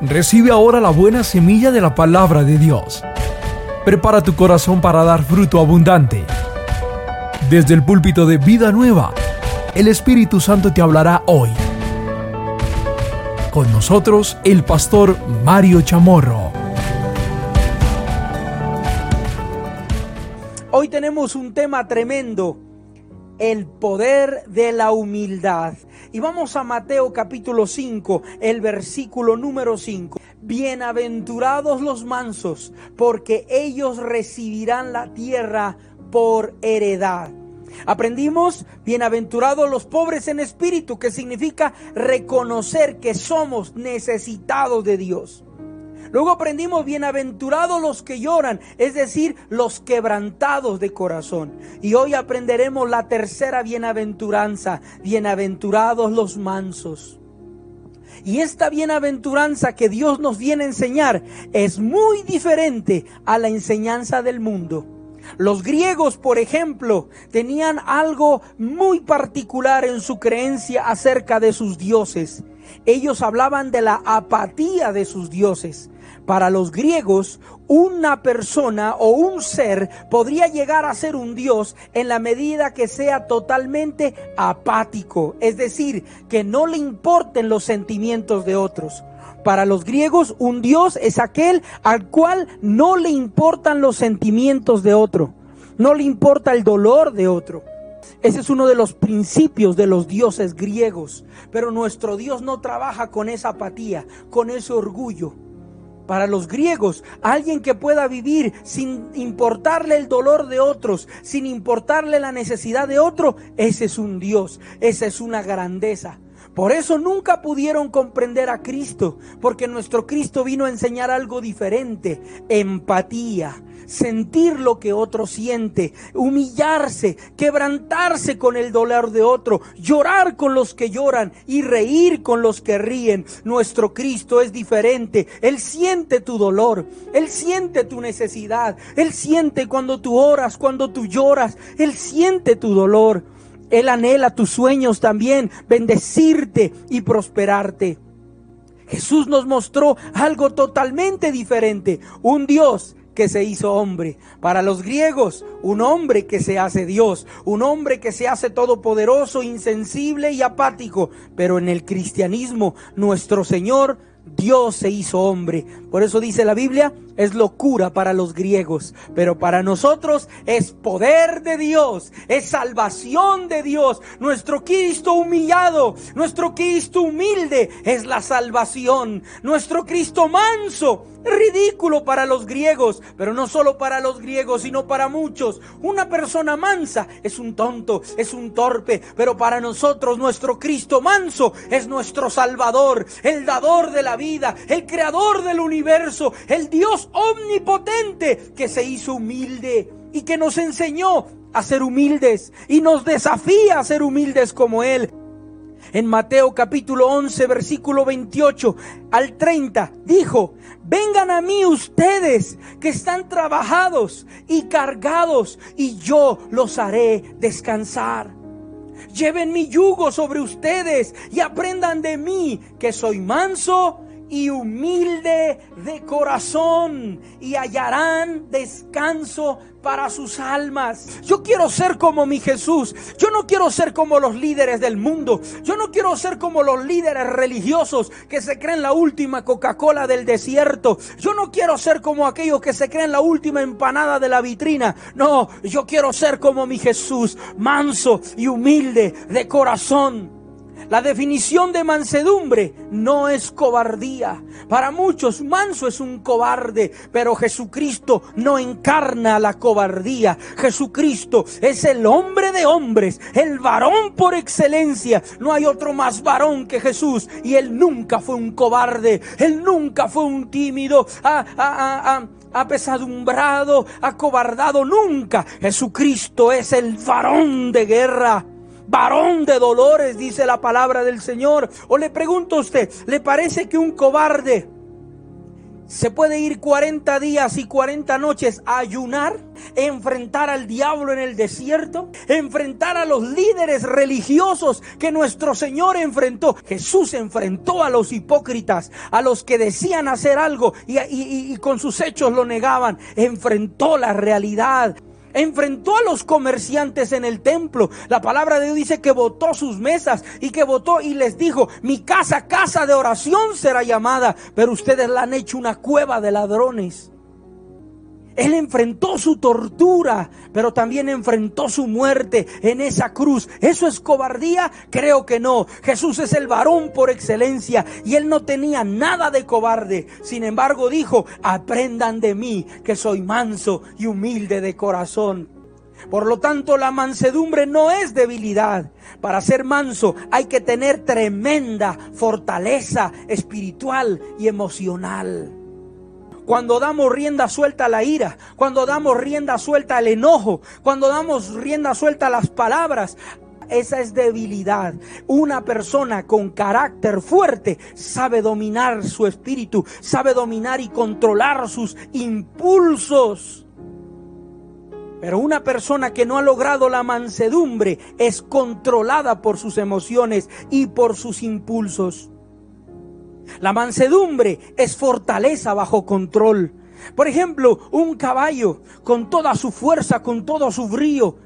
Recibe ahora la buena semilla de la palabra de Dios. Prepara tu corazón para dar fruto abundante. Desde el púlpito de Vida Nueva, el Espíritu Santo te hablará hoy. Con nosotros, el pastor Mario Chamorro. Hoy tenemos un tema tremendo, el poder de la humildad. Y vamos a Mateo capítulo 5, el versículo número 5. Bienaventurados los mansos, porque ellos recibirán la tierra por heredad. Aprendimos, bienaventurados los pobres en espíritu, que significa reconocer que somos necesitados de Dios. Luego aprendimos bienaventurados los que lloran, es decir, los quebrantados de corazón. Y hoy aprenderemos la tercera bienaventuranza, bienaventurados los mansos. Y esta bienaventuranza que Dios nos viene a enseñar es muy diferente a la enseñanza del mundo. Los griegos, por ejemplo, tenían algo muy particular en su creencia acerca de sus dioses. Ellos hablaban de la apatía de sus dioses. Para los griegos, una persona o un ser podría llegar a ser un dios en la medida que sea totalmente apático, es decir, que no le importen los sentimientos de otros. Para los griegos, un dios es aquel al cual no le importan los sentimientos de otro, no le importa el dolor de otro. Ese es uno de los principios de los dioses griegos. Pero nuestro Dios no trabaja con esa apatía, con ese orgullo. Para los griegos, alguien que pueda vivir sin importarle el dolor de otros, sin importarle la necesidad de otro, ese es un Dios, esa es una grandeza. Por eso nunca pudieron comprender a Cristo, porque nuestro Cristo vino a enseñar algo diferente, empatía, sentir lo que otro siente, humillarse, quebrantarse con el dolor de otro, llorar con los que lloran y reír con los que ríen. Nuestro Cristo es diferente. Él siente tu dolor, Él siente tu necesidad, Él siente cuando tú oras, cuando tú lloras, Él siente tu dolor. Él anhela tus sueños también, bendecirte y prosperarte. Jesús nos mostró algo totalmente diferente, un Dios que se hizo hombre. Para los griegos, un hombre que se hace Dios, un hombre que se hace todopoderoso, insensible y apático. Pero en el cristianismo, nuestro Señor Dios se hizo hombre. Por eso dice la Biblia, es locura para los griegos, pero para nosotros es poder de Dios, es salvación de Dios. Nuestro Cristo humillado, nuestro Cristo humilde es la salvación. Nuestro Cristo manso, ridículo para los griegos, pero no solo para los griegos, sino para muchos. Una persona mansa es un tonto, es un torpe, pero para nosotros nuestro Cristo manso es nuestro Salvador, el dador de la vida, el creador del universo, el Dios omnipotente que se hizo humilde y que nos enseñó a ser humildes y nos desafía a ser humildes como Él. En Mateo capítulo 11, versículo 28 al 30, dijo, vengan a mí ustedes que están trabajados y cargados, y yo los haré descansar. Lleven mi yugo sobre ustedes y aprendan de mí que soy manso y humilde de corazón y hallarán descanso para sus almas. Yo quiero ser como mi Jesús. Yo no quiero ser como los líderes del mundo. Yo no quiero ser como los líderes religiosos que se creen la última Coca-Cola del desierto. Yo no quiero ser como aquellos que se creen la última empanada de la vitrina. No, yo quiero ser como mi Jesús, manso y humilde de corazón. La definición de mansedumbre no es cobardía. Para muchos, manso es un cobarde, pero Jesucristo no encarna la cobardía. Jesucristo es el hombre de hombres, el varón por excelencia. No hay otro más varón que Jesús y él nunca fue un cobarde, él nunca fue un tímido. apesadumbrado, acobardado, nunca. Jesucristo es el varón de guerra varón de dolores, dice la palabra del Señor. O le pregunto a usted, ¿le parece que un cobarde Se puede ir 40 días y 40 noches a ayunar, enfrentar al diablo en el desierto, enfrentar a los líderes religiosos que nuestro Señor enfrentó. Jesús enfrentó a los hipócritas, a los que decían hacer algo y, y con sus hechos lo negaban. Enfrentó la realidad enfrentó a los comerciantes en el templo. La palabra de Dios dice que votó sus mesas y que votó y les dijo, mi casa, casa de oración será llamada, pero ustedes la han hecho una cueva de ladrones. Él enfrentó su tortura, pero también enfrentó su muerte en esa cruz. ¿Eso es cobardía? Creo que no. Jesús es el varón por excelencia y él no tenía nada de cobarde. Sin embargo dijo, aprendan de mí que soy manso y humilde de corazón. Por lo tanto, la mansedumbre no es debilidad. Para ser manso hay que tener tremenda fortaleza espiritual y emocional cuando damos rienda suelta a la ira, cuando damos rienda suelta al enojo, cuando damos rienda suelta a las palabras, esa es debilidad. Una persona con carácter fuerte sabe dominar su espíritu, sabe dominar y controlar sus impulsos. Pero una persona que no ha logrado la mansedumbre es controlada por sus emociones y por sus impulsos. La mansedumbre es fortaleza bajo control. Por ejemplo, un caballo con toda su fuerza, con todo su brío,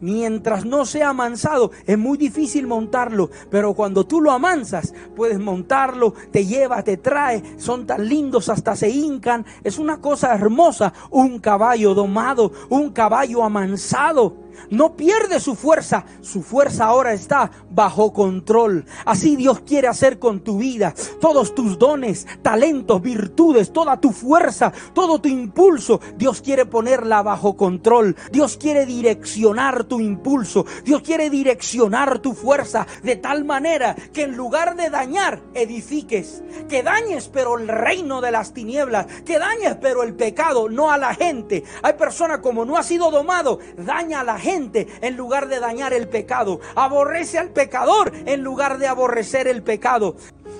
Mientras no sea amansado, es muy difícil montarlo, pero cuando tú lo amansas, puedes montarlo, te lleva, te trae, son tan lindos, hasta se hincan. Es una cosa hermosa, un caballo domado, un caballo amansado no pierde su fuerza, su fuerza ahora está bajo control. Así Dios quiere hacer con tu vida. Todos tus dones, talentos, virtudes, toda tu fuerza, todo tu impulso, Dios quiere ponerla bajo control. Dios quiere direccionar tu impulso. Dios quiere direccionar tu fuerza de tal manera que en lugar de dañar, edifiques. Que dañes pero el reino de las tinieblas. Que dañes pero el pecado, no a la gente. Hay personas como no ha sido domado, daña a la gente en lugar de dañar el pecado. Aborrece al pecador en lugar de aborrecer el pecado.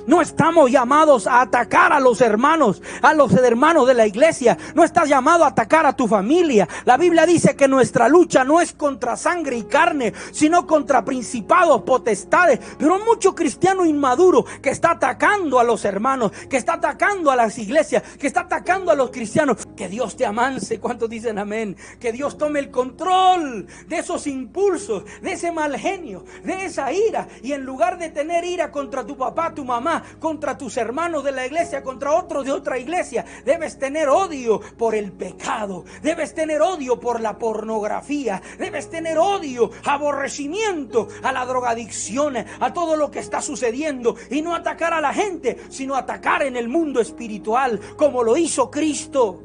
No estamos llamados a atacar a los hermanos, a los hermanos de la iglesia. No estás llamado a atacar a tu familia. La Biblia dice que nuestra lucha no es contra sangre y carne, sino contra principados, potestades. Pero mucho cristiano inmaduro que está atacando a los hermanos, que está atacando a las iglesias, que está atacando a los cristianos. Que Dios te amance. ¿Cuántos dicen amén? Que Dios tome el control de esos impulsos, de ese mal genio, de esa ira. Y en lugar de tener ira contra tu papá, tu mamá, contra tus hermanos de la iglesia, contra otros de otra iglesia. Debes tener odio por el pecado. Debes tener odio por la pornografía. Debes tener odio, aborrecimiento a la drogadicción, a todo lo que está sucediendo. Y no atacar a la gente, sino atacar en el mundo espiritual, como lo hizo Cristo.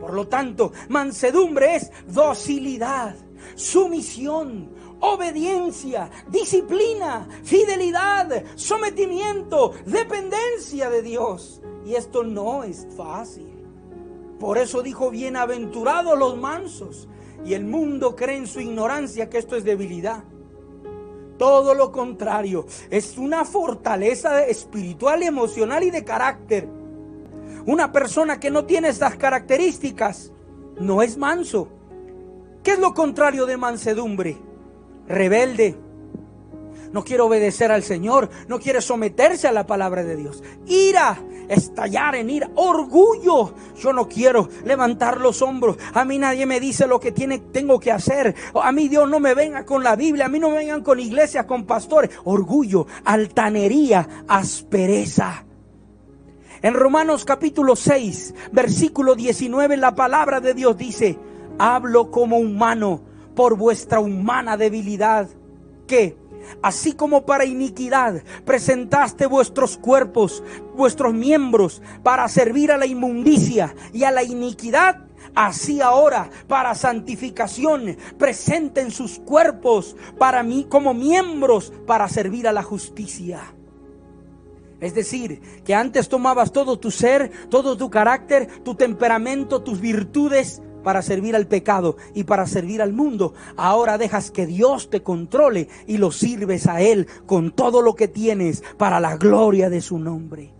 Por lo tanto, mansedumbre es docilidad, sumisión, obediencia, disciplina, fidelidad, sometimiento, dependencia de Dios. Y esto no es fácil. Por eso dijo, bienaventurados los mansos. Y el mundo cree en su ignorancia que esto es debilidad. Todo lo contrario, es una fortaleza espiritual, emocional y de carácter. Una persona que no tiene estas características no es manso. ¿Qué es lo contrario de mansedumbre? Rebelde, no quiere obedecer al Señor, no quiere someterse a la palabra de Dios. Ira, estallar en ira, orgullo. Yo no quiero levantar los hombros. A mí nadie me dice lo que tiene, tengo que hacer. A mí Dios no me venga con la Biblia, a mí no me vengan con iglesias, con pastores. Orgullo, altanería, aspereza. En Romanos capítulo 6, versículo 19, la palabra de Dios dice, hablo como humano por vuestra humana debilidad, que, así como para iniquidad presentaste vuestros cuerpos, vuestros miembros, para servir a la inmundicia y a la iniquidad, Así ahora, para santificación, presenten sus cuerpos para mí como miembros para servir a la justicia. Es decir, que antes tomabas todo tu ser, todo tu carácter, tu temperamento, tus virtudes para servir al pecado y para servir al mundo. Ahora dejas que Dios te controle y lo sirves a Él con todo lo que tienes para la gloria de su nombre.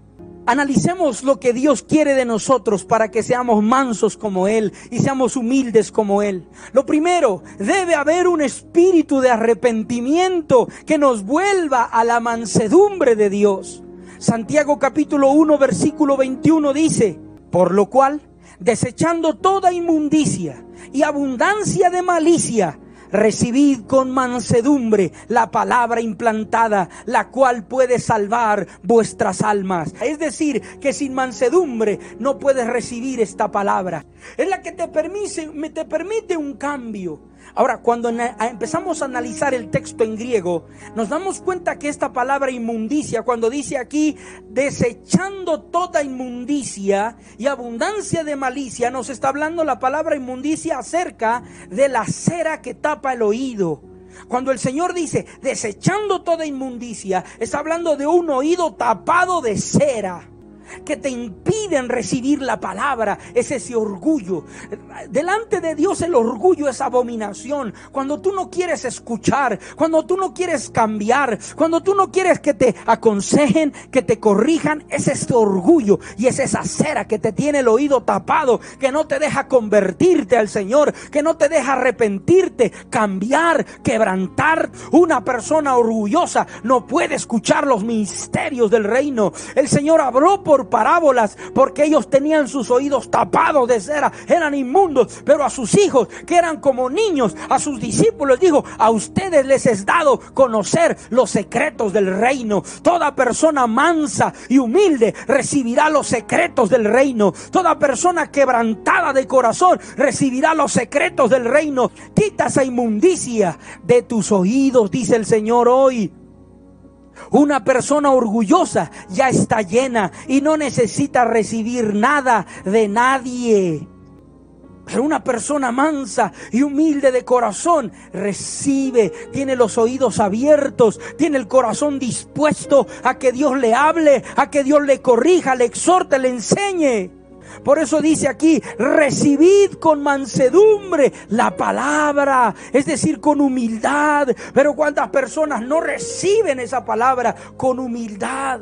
Analicemos lo que Dios quiere de nosotros para que seamos mansos como Él y seamos humildes como Él. Lo primero, debe haber un espíritu de arrepentimiento que nos vuelva a la mansedumbre de Dios. Santiago capítulo 1 versículo 21 dice, por lo cual, desechando toda inmundicia y abundancia de malicia, recibid con mansedumbre la palabra implantada, la cual puede salvar vuestras almas. Es decir, que sin mansedumbre no puedes recibir esta palabra. Es la que te permite, te permite un cambio. Ahora, cuando empezamos a analizar el texto en griego, nos damos cuenta que esta palabra inmundicia, cuando dice aquí, desechando toda inmundicia y abundancia de malicia, nos está hablando la palabra inmundicia acerca de la cera que tapa el oído. Cuando el Señor dice, desechando toda inmundicia, está hablando de un oído tapado de cera que te impiden recibir la palabra, es ese orgullo. Delante de Dios el orgullo es abominación. Cuando tú no quieres escuchar, cuando tú no quieres cambiar, cuando tú no quieres que te aconsejen, que te corrijan, es este orgullo y es esa cera que te tiene el oído tapado, que no te deja convertirte al Señor, que no te deja arrepentirte, cambiar, quebrantar. Una persona orgullosa no puede escuchar los misterios del reino. El Señor habló por parábolas porque ellos tenían sus oídos tapados de cera, eran inmundos, pero a sus hijos que eran como niños, a sus discípulos dijo, a ustedes les es dado conocer los secretos del reino. Toda persona mansa y humilde recibirá los secretos del reino. Toda persona quebrantada de corazón recibirá los secretos del reino. Quita esa inmundicia de tus oídos, dice el Señor hoy. Una persona orgullosa ya está llena y no necesita recibir nada de nadie. Pero una persona mansa y humilde de corazón recibe, tiene los oídos abiertos, tiene el corazón dispuesto a que Dios le hable, a que Dios le corrija, le exhorte, le enseñe. Por eso dice aquí, recibid con mansedumbre la palabra, es decir, con humildad. Pero cuántas personas no reciben esa palabra con humildad.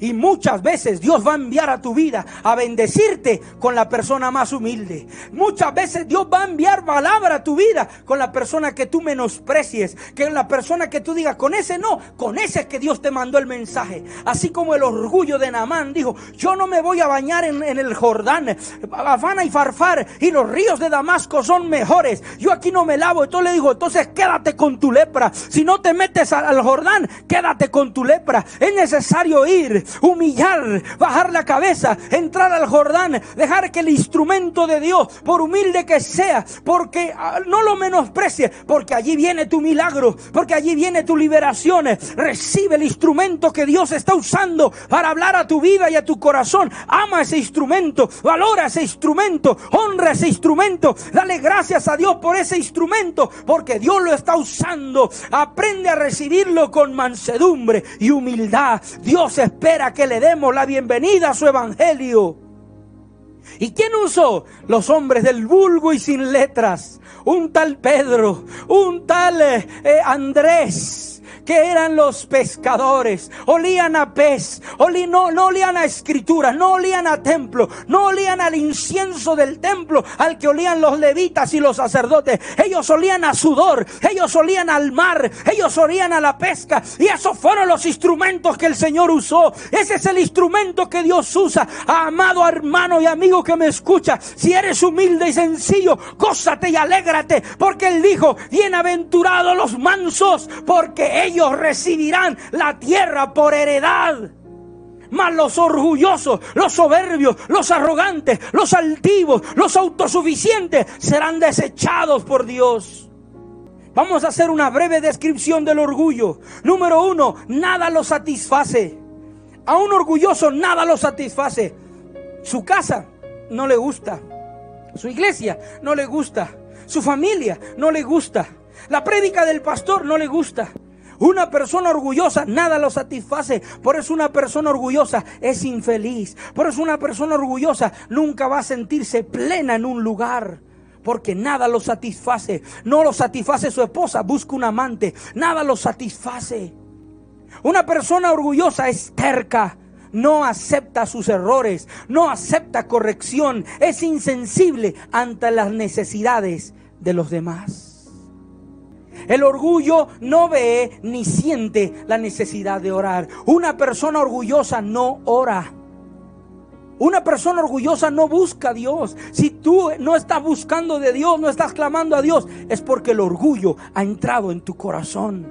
Y muchas veces Dios va a enviar a tu vida a bendecirte con la persona más humilde. Muchas veces Dios va a enviar palabra a tu vida con la persona que tú menosprecies, que la persona que tú digas, con ese no, con ese es que Dios te mandó el mensaje. Así como el orgullo de Namán dijo, yo no me voy a bañar en, el Jordán, Habana y Farfar y los ríos de Damasco son mejores. Yo aquí no me lavo. Entonces le digo, entonces quédate con tu lepra. Si no te metes al Jordán, quédate con tu lepra. Es necesario ir humillar, bajar la cabeza, entrar al Jordán, dejar que el instrumento de Dios, por humilde que sea, porque ah, no lo menosprecie, porque allí viene tu milagro, porque allí viene tu liberación. Recibe el instrumento que Dios está usando para hablar a tu vida y a tu corazón. Ama ese instrumento, valora ese instrumento, honra ese instrumento. Dale gracias a Dios por ese instrumento, porque Dios lo está usando. Aprende a recibirlo con mansedumbre y humildad. Dios espera espera que le demos la bienvenida a su evangelio. ¿Y quién usó? Los hombres del vulgo y sin letras. Un tal Pedro, un tal eh, eh, Andrés que eran los pescadores. Olían a pez, no, olían a escritura, no olían a templo, no olían al incienso del templo al que olían los levitas y los sacerdotes. Ellos olían a sudor, ellos olían al mar, ellos olían a la pesca. Y esos fueron los instrumentos que el Señor usó. Ese es el instrumento que Dios usa. Amado hermano y amigo que me escucha, si eres humilde y sencillo, gózate y alégrate, porque Él dijo, bienaventurados los mansos, porque ellos ellos recibirán la tierra por heredad. Mas los orgullosos, los soberbios, los arrogantes, los altivos, los autosuficientes serán desechados por Dios. Vamos a hacer una breve descripción del orgullo. Número uno, nada lo satisface. A un orgulloso nada lo satisface. Su casa no le gusta. Su iglesia no le gusta. Su familia no le gusta. La prédica del pastor no le gusta. Una persona orgullosa nada lo satisface. Por eso una persona orgullosa es infeliz. Por eso una persona orgullosa nunca va a sentirse plena en un lugar. Porque nada lo satisface. No lo satisface su esposa, busca un amante. Nada lo satisface. Una persona orgullosa es terca. no acepta sus errores, no acepta corrección, es insensible ante las necesidades de los demás. El orgullo no ve ni siente la necesidad de orar. Una persona orgullosa no ora. Una persona orgullosa no busca a Dios. Si tú no estás buscando de Dios, no estás clamando a Dios, es porque el orgullo ha entrado en tu corazón.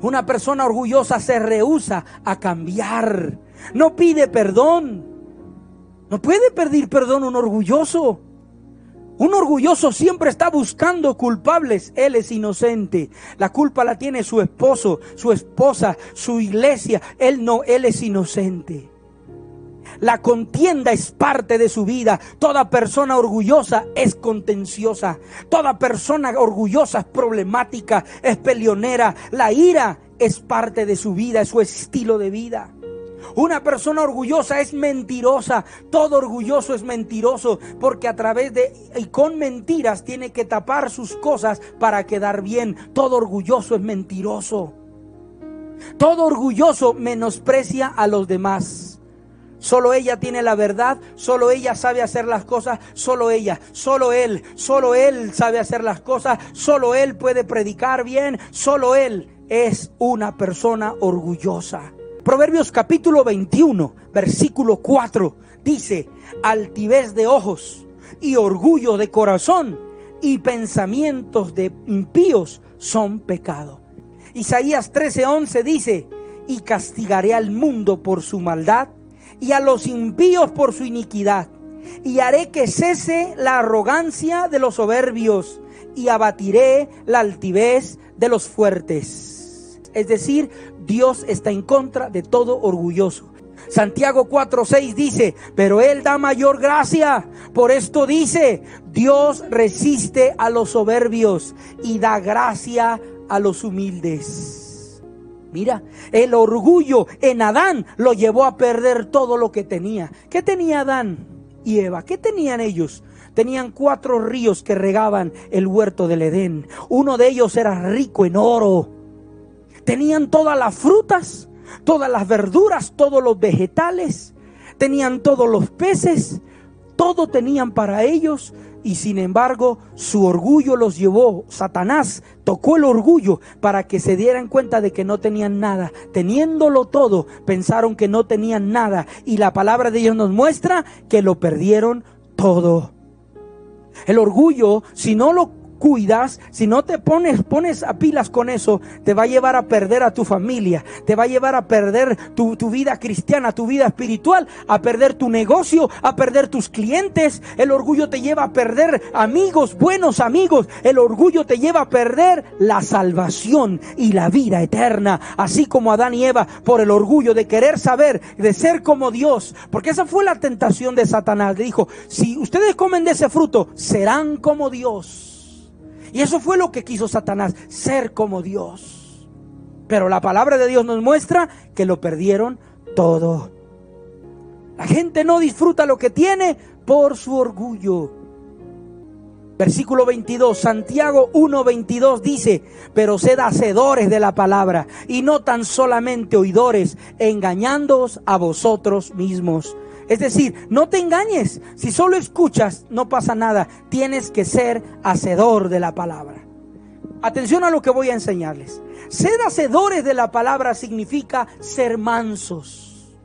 Una persona orgullosa se rehúsa a cambiar. No pide perdón. No puede pedir perdón un orgulloso. Un orgulloso siempre está buscando culpables. Él es inocente. La culpa la tiene su esposo, su esposa, su iglesia. Él no, él es inocente. La contienda es parte de su vida. Toda persona orgullosa es contenciosa. Toda persona orgullosa es problemática, es peleonera. La ira es parte de su vida, es su estilo de vida. Una persona orgullosa es mentirosa. Todo orgulloso es mentiroso porque a través de y con mentiras tiene que tapar sus cosas para quedar bien. Todo orgulloso es mentiroso. Todo orgulloso menosprecia a los demás. Solo ella tiene la verdad, solo ella sabe hacer las cosas, solo ella, solo él, solo él sabe hacer las cosas, solo él puede predicar bien, solo él es una persona orgullosa. Proverbios capítulo 21, versículo 4 dice, altivez de ojos y orgullo de corazón y pensamientos de impíos son pecado. Isaías 13:11 dice, y castigaré al mundo por su maldad y a los impíos por su iniquidad. Y haré que cese la arrogancia de los soberbios y abatiré la altivez de los fuertes. Es decir, Dios está en contra de todo orgulloso. Santiago 4:6 dice, pero Él da mayor gracia. Por esto dice, Dios resiste a los soberbios y da gracia a los humildes. Mira, el orgullo en Adán lo llevó a perder todo lo que tenía. ¿Qué tenía Adán y Eva? ¿Qué tenían ellos? Tenían cuatro ríos que regaban el huerto del Edén. Uno de ellos era rico en oro. Tenían todas las frutas, todas las verduras, todos los vegetales. Tenían todos los peces. Todo tenían para ellos y sin embargo su orgullo los llevó. Satanás tocó el orgullo para que se dieran cuenta de que no tenían nada. Teniéndolo todo, pensaron que no tenían nada. Y la palabra de Dios nos muestra que lo perdieron todo. El orgullo, si no lo cuidas, si no te pones, pones a pilas con eso, te va a llevar a perder a tu familia, te va a llevar a perder tu, tu vida cristiana, tu vida espiritual, a perder tu negocio, a perder tus clientes. El orgullo te lleva a perder amigos, buenos amigos. El orgullo te lleva a perder la salvación y la vida eterna. Así como Adán y Eva por el orgullo de querer saber, de ser como Dios. Porque esa fue la tentación de Satanás. Le dijo, si ustedes comen de ese fruto, serán como Dios. Y eso fue lo que quiso Satanás, ser como Dios. Pero la palabra de Dios nos muestra que lo perdieron todo. La gente no disfruta lo que tiene por su orgullo. Versículo 22, Santiago 1:22 dice, pero sed hacedores de la palabra y no tan solamente oidores, engañándoos a vosotros mismos. Es decir, no te engañes. Si solo escuchas, no pasa nada. Tienes que ser hacedor de la palabra. Atención a lo que voy a enseñarles. Ser hacedores de la palabra significa ser mansos.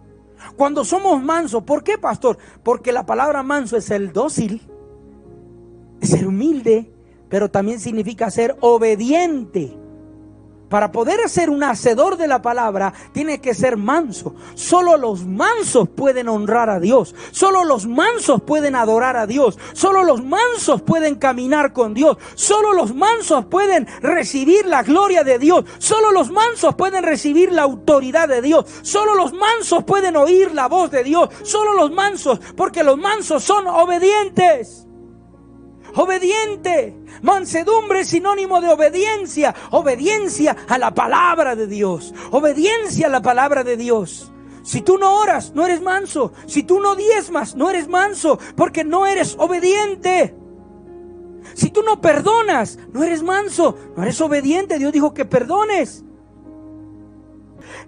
Cuando somos mansos, ¿por qué, pastor? Porque la palabra manso es el dócil, es ser humilde, pero también significa ser obediente. Para poder ser un hacedor de la palabra, tiene que ser manso. Solo los mansos pueden honrar a Dios. Solo los mansos pueden adorar a Dios. Solo los mansos pueden caminar con Dios. Solo los mansos pueden recibir la gloria de Dios. Solo los mansos pueden recibir la autoridad de Dios. Solo los mansos pueden oír la voz de Dios. Solo los mansos, porque los mansos son obedientes obediente. Mansedumbre es sinónimo de obediencia. Obediencia a la palabra de Dios. Obediencia a la palabra de Dios. Si tú no oras, no eres manso. Si tú no diezmas, no eres manso, porque no eres obediente. Si tú no perdonas, no eres manso, no eres obediente. Dios dijo que perdones.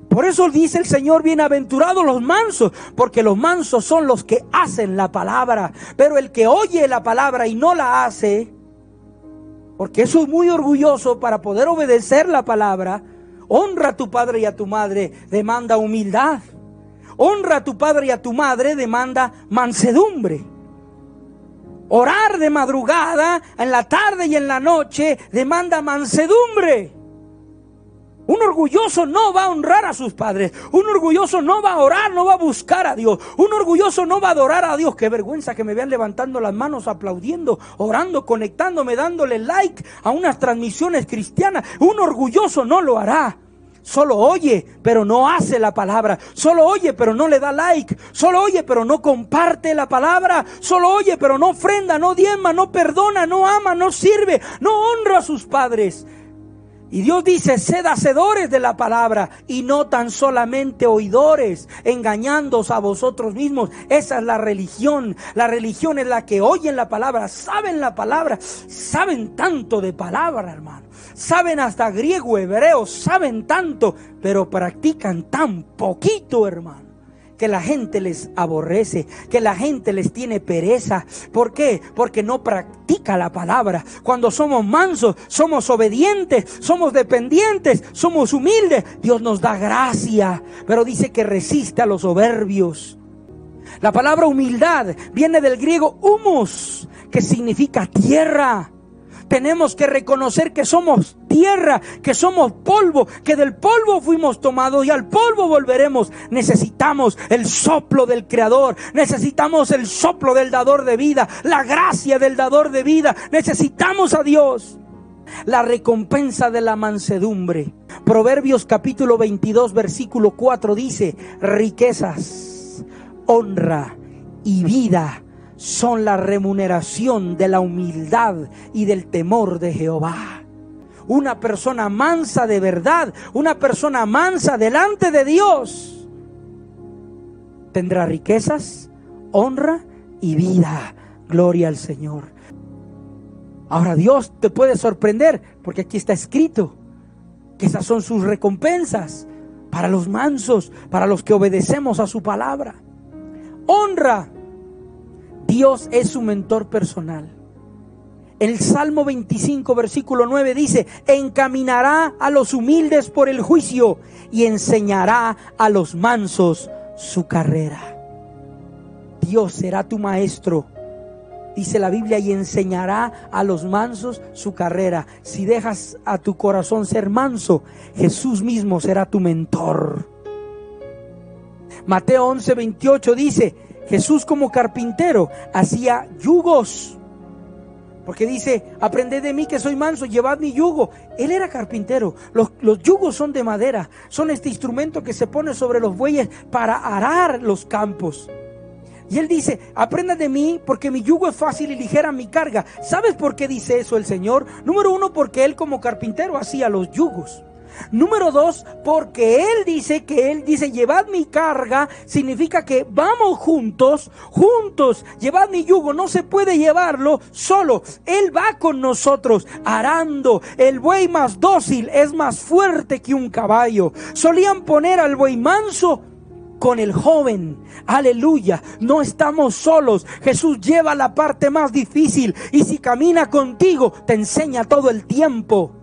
Por eso dice el Señor, bienaventurados los mansos, porque los mansos son los que hacen la palabra. Pero el que oye la palabra y no la hace, porque eso es muy orgulloso para poder obedecer la palabra, honra a tu padre y a tu madre, demanda humildad. Honra a tu padre y a tu madre, demanda mansedumbre. Orar de madrugada, en la tarde y en la noche, demanda mansedumbre. Un orgulloso no va a honrar a sus padres. Un orgulloso no va a orar, no va a buscar a Dios. Un orgulloso no va a adorar a Dios. Qué vergüenza que me vean levantando las manos, aplaudiendo, orando, conectándome, dándole like a unas transmisiones cristianas. Un orgulloso no lo hará. Solo oye, pero no hace la palabra. Solo oye, pero no le da like. Solo oye, pero no comparte la palabra. Solo oye, pero no ofrenda, no diezma, no perdona, no ama, no sirve, no honra a sus padres. Y Dios dice, sed hacedores de la palabra y no tan solamente oidores, engañándoos a vosotros mismos. Esa es la religión. La religión es la que oyen la palabra, saben la palabra, saben tanto de palabra, hermano. Saben hasta griego, hebreo, saben tanto, pero practican tan poquito, hermano que la gente les aborrece, que la gente les tiene pereza. ¿Por qué? Porque no practica la palabra. Cuando somos mansos, somos obedientes, somos dependientes, somos humildes, Dios nos da gracia, pero dice que resiste a los soberbios. La palabra humildad viene del griego humus, que significa tierra tenemos que reconocer que somos tierra, que somos polvo, que del polvo fuimos tomados y al polvo volveremos. Necesitamos el soplo del Creador, necesitamos el soplo del dador de vida, la gracia del dador de vida, necesitamos a Dios. La recompensa de la mansedumbre. Proverbios capítulo 22 versículo 4 dice, riquezas, honra y vida son la remuneración de la humildad y del temor de Jehová. Una persona mansa de verdad, una persona mansa delante de Dios, tendrá riquezas, honra y vida. Gloria al Señor. Ahora Dios te puede sorprender porque aquí está escrito que esas son sus recompensas para los mansos, para los que obedecemos a su palabra. Honra Dios es su mentor personal. El Salmo 25, versículo 9 dice, encaminará a los humildes por el juicio y enseñará a los mansos su carrera. Dios será tu maestro, dice la Biblia, y enseñará a los mansos su carrera. Si dejas a tu corazón ser manso, Jesús mismo será tu mentor. Mateo 11, 28 dice, Jesús como carpintero hacía yugos. Porque dice, aprended de mí que soy manso, llevad mi yugo. Él era carpintero. Los, los, yugos son de madera. Son este instrumento que se pone sobre los bueyes para arar los campos. Y él dice, aprenda de mí porque mi yugo es fácil y ligera mi carga. ¿Sabes por qué dice eso el Señor? Número uno, porque él como carpintero hacía los yugos. Número dos, porque Él dice que Él dice, llevad mi carga, significa que vamos juntos, juntos, llevad mi yugo, no se puede llevarlo solo, Él va con nosotros, arando, el buey más dócil es más fuerte que un caballo. Solían poner al buey manso con el joven. Aleluya. No estamos solos. Jesús lleva la parte más difícil y si camina contigo te enseña todo el tiempo.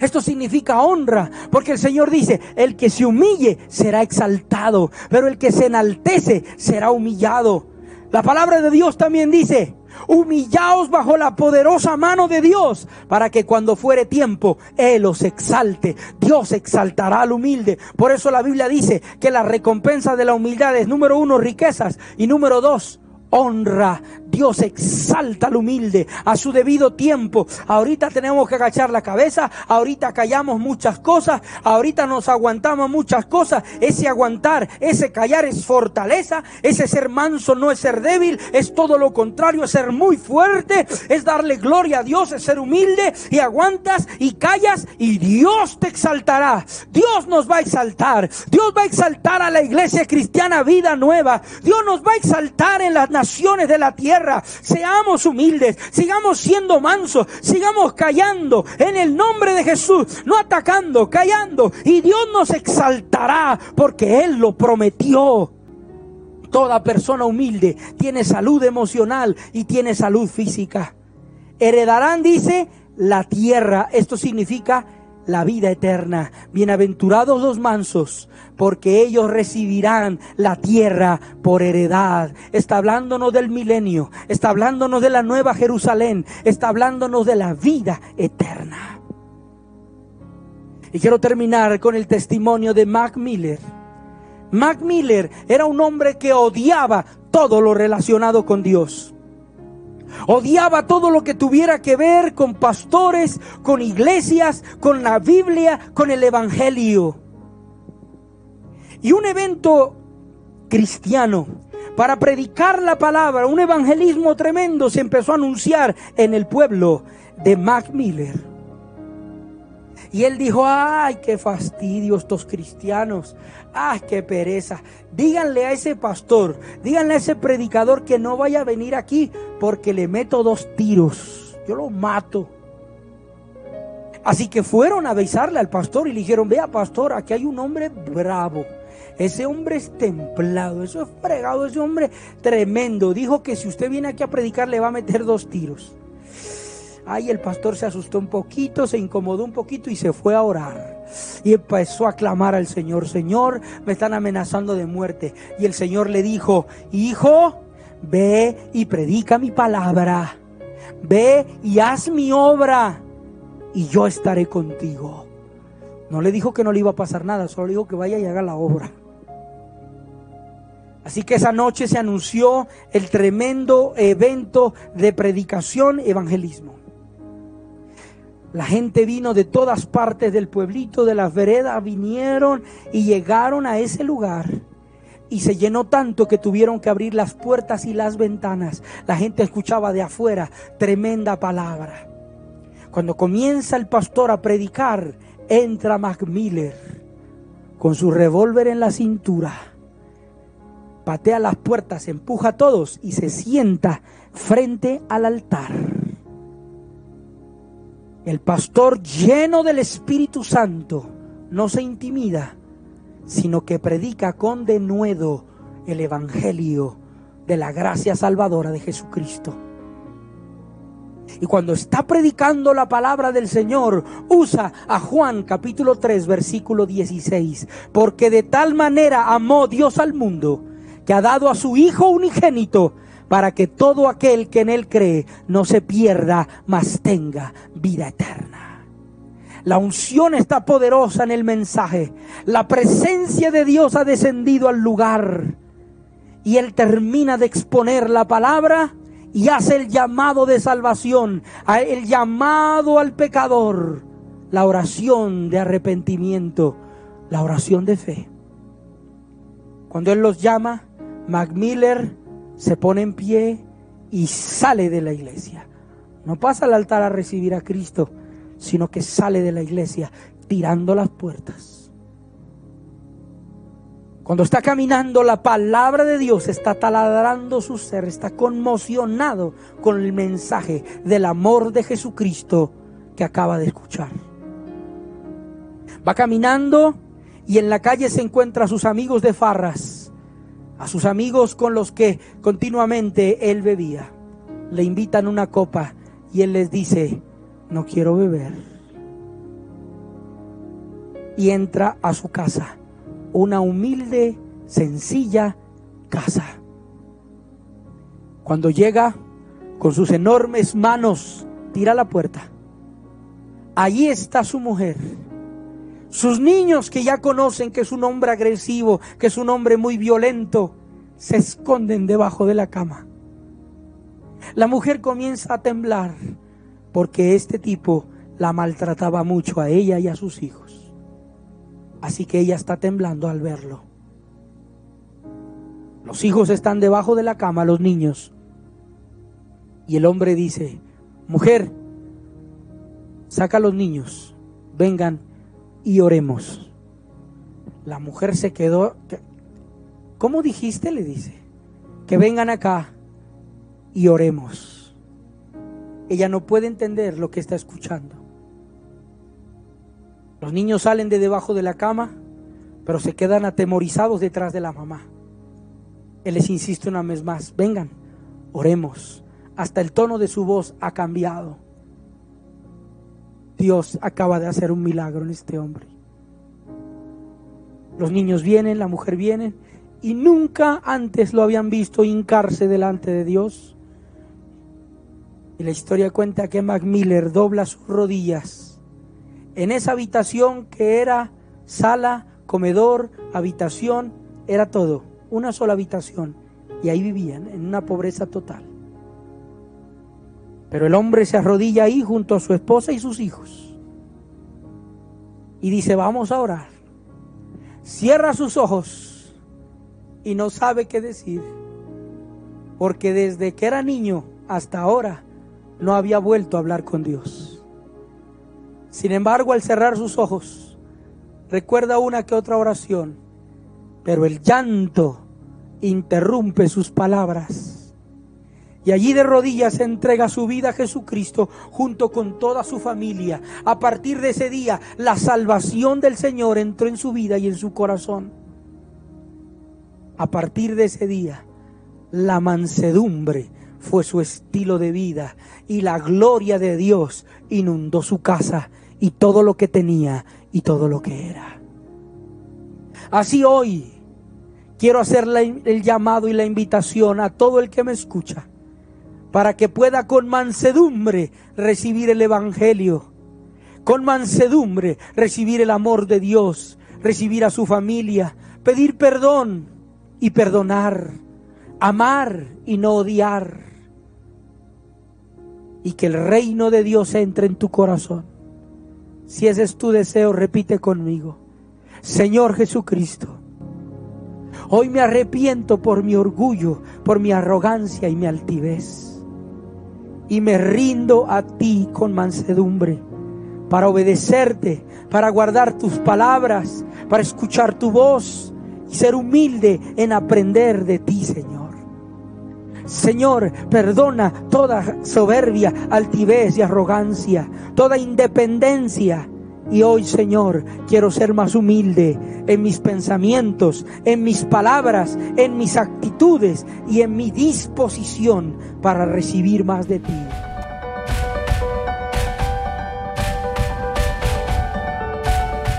Esto significa honra, porque el Señor dice, el que se humille será exaltado, pero el que se enaltece será humillado. La palabra de Dios también dice, humillaos bajo la poderosa mano de Dios, para que cuando fuere tiempo, Él os exalte. Dios exaltará al humilde. Por eso la Biblia dice que la recompensa de la humildad es número uno, riquezas, y número dos, honra. Dios exalta al humilde a su debido tiempo. Ahorita tenemos que agachar la cabeza, ahorita callamos muchas cosas, ahorita nos aguantamos muchas cosas. Ese aguantar, ese callar es fortaleza, ese ser manso no es ser débil, es todo lo contrario, es ser muy fuerte, es darle gloria a Dios, es ser humilde y aguantas y callas y Dios te exaltará. Dios nos va a exaltar. Dios va a exaltar a la iglesia cristiana vida nueva. Dios nos va a exaltar en las naciones de la tierra Seamos humildes, sigamos siendo mansos, sigamos callando en el nombre de Jesús, no atacando, callando. Y Dios nos exaltará porque Él lo prometió. Toda persona humilde tiene salud emocional y tiene salud física. Heredarán, dice, la tierra. Esto significa la vida eterna. Bienaventurados los mansos, porque ellos recibirán la tierra por heredad. Está hablándonos del milenio, está hablándonos de la nueva Jerusalén, está hablándonos de la vida eterna. Y quiero terminar con el testimonio de Mac Miller. Mac Miller era un hombre que odiaba todo lo relacionado con Dios. Odiaba todo lo que tuviera que ver con pastores, con iglesias, con la Biblia, con el Evangelio. Y un evento cristiano para predicar la palabra, un evangelismo tremendo se empezó a anunciar en el pueblo de Mac Miller. Y él dijo, ay, qué fastidio estos cristianos, ay, qué pereza. Díganle a ese pastor, díganle a ese predicador que no vaya a venir aquí porque le meto dos tiros, yo lo mato. Así que fueron a avisarle al pastor y le dijeron, vea pastor, aquí hay un hombre bravo. Ese hombre es templado, eso es fregado, ese hombre tremendo. Dijo que si usted viene aquí a predicar le va a meter dos tiros. Ay, el pastor se asustó un poquito, se incomodó un poquito y se fue a orar. Y empezó a clamar al Señor, Señor, me están amenazando de muerte. Y el Señor le dijo, hijo, ve y predica mi palabra. Ve y haz mi obra y yo estaré contigo. No le dijo que no le iba a pasar nada, solo le dijo que vaya y haga la obra. Así que esa noche se anunció el tremendo evento de predicación evangelismo. La gente vino de todas partes del pueblito, de las veredas, vinieron y llegaron a ese lugar. Y se llenó tanto que tuvieron que abrir las puertas y las ventanas. La gente escuchaba de afuera tremenda palabra. Cuando comienza el pastor a predicar, entra Mac Miller con su revólver en la cintura. Patea las puertas, empuja a todos y se sienta frente al altar. El pastor lleno del Espíritu Santo no se intimida, sino que predica con denuedo el Evangelio de la gracia salvadora de Jesucristo. Y cuando está predicando la palabra del Señor, usa a Juan capítulo 3 versículo 16, porque de tal manera amó Dios al mundo, que ha dado a su Hijo unigénito, para que todo aquel que en Él cree no se pierda, mas tenga vida eterna. La unción está poderosa en el mensaje. La presencia de Dios ha descendido al lugar. Y Él termina de exponer la palabra y hace el llamado de salvación, el llamado al pecador, la oración de arrepentimiento, la oración de fe. Cuando Él los llama, Macmiller se pone en pie y sale de la iglesia. No pasa al altar a recibir a Cristo, sino que sale de la iglesia tirando las puertas. Cuando está caminando la palabra de Dios, está taladrando su ser, está conmocionado con el mensaje del amor de Jesucristo que acaba de escuchar. Va caminando y en la calle se encuentra a sus amigos de farras a sus amigos con los que continuamente él bebía. Le invitan una copa y él les dice, no quiero beber. Y entra a su casa, una humilde, sencilla casa. Cuando llega, con sus enormes manos, tira la puerta. Allí está su mujer sus niños que ya conocen que es un hombre agresivo, que es un hombre muy violento, se esconden debajo de la cama. La mujer comienza a temblar porque este tipo la maltrataba mucho a ella y a sus hijos. Así que ella está temblando al verlo. Los hijos están debajo de la cama, los niños. Y el hombre dice, mujer, saca a los niños, vengan y oremos. La mujer se quedó. ¿Cómo dijiste? Le dice. Que vengan acá y oremos. Ella no puede entender lo que está escuchando. Los niños salen de debajo de la cama, pero se quedan atemorizados detrás de la mamá. Él les insiste una vez más, vengan, oremos. Hasta el tono de su voz ha cambiado. Dios acaba de hacer un milagro en este hombre. Los niños vienen, la mujer viene, y nunca antes lo habían visto hincarse delante de Dios. Y la historia cuenta que Mac Miller dobla sus rodillas en esa habitación que era sala, comedor, habitación, era todo, una sola habitación. Y ahí vivían en una pobreza total. Pero el hombre se arrodilla ahí junto a su esposa y sus hijos. Y dice, vamos a orar. Cierra sus ojos y no sabe qué decir. Porque desde que era niño hasta ahora no había vuelto a hablar con Dios. Sin embargo, al cerrar sus ojos, recuerda una que otra oración, pero el llanto interrumpe sus palabras. Y allí de rodillas entrega su vida a Jesucristo junto con toda su familia. A partir de ese día, la salvación del Señor entró en su vida y en su corazón. A partir de ese día, la mansedumbre fue su estilo de vida y la gloria de Dios inundó su casa y todo lo que tenía y todo lo que era. Así hoy quiero hacer el llamado y la invitación a todo el que me escucha para que pueda con mansedumbre recibir el Evangelio, con mansedumbre recibir el amor de Dios, recibir a su familia, pedir perdón y perdonar, amar y no odiar, y que el reino de Dios entre en tu corazón. Si ese es tu deseo, repite conmigo. Señor Jesucristo, hoy me arrepiento por mi orgullo, por mi arrogancia y mi altivez. Y me rindo a ti con mansedumbre para obedecerte, para guardar tus palabras, para escuchar tu voz y ser humilde en aprender de ti, Señor. Señor, perdona toda soberbia, altivez y arrogancia, toda independencia. Y hoy, Señor, quiero ser más humilde en mis pensamientos, en mis palabras, en mis actitudes y en mi disposición para recibir más de ti.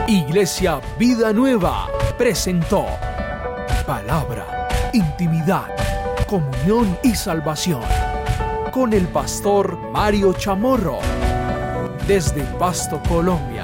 Iglesia Vida Nueva presentó Palabra, Intimidad comunión y salvación. Con el pastor Mario Chamorro. Desde Pasto, Colombia.